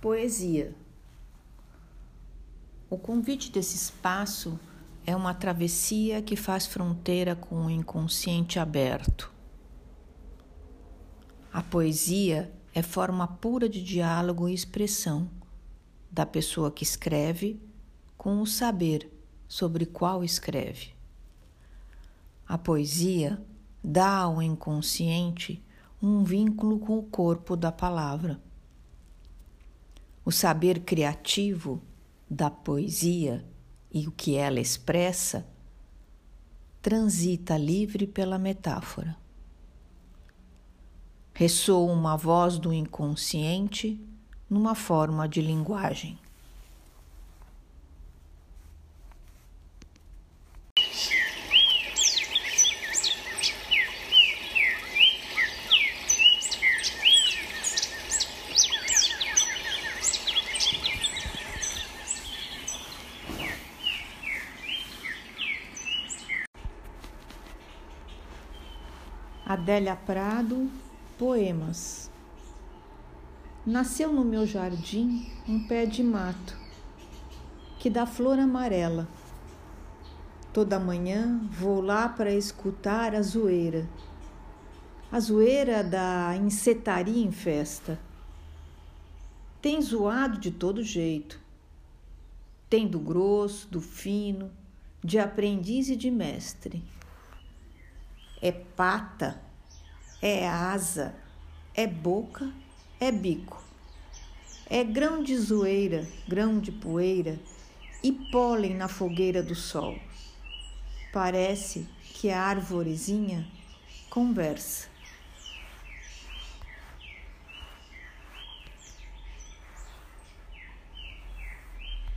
Poesia. O convite desse espaço é uma travessia que faz fronteira com o inconsciente aberto. A poesia é forma pura de diálogo e expressão da pessoa que escreve com o saber sobre qual escreve. A poesia dá ao inconsciente um vínculo com o corpo da palavra o saber criativo da poesia e o que ela expressa transita livre pela metáfora. Ressoa uma voz do inconsciente numa forma de linguagem. Adélia Prado, Poemas. Nasceu no meu jardim um pé de mato que dá flor amarela. Toda manhã vou lá para escutar a zoeira, a zoeira da insetaria em festa. Tem zoado de todo jeito, tem do grosso, do fino, de aprendiz e de mestre é pata, é asa, é boca, é bico. É grão de zoeira, grão de poeira e pólen na fogueira do sol. Parece que a arvorezinha conversa.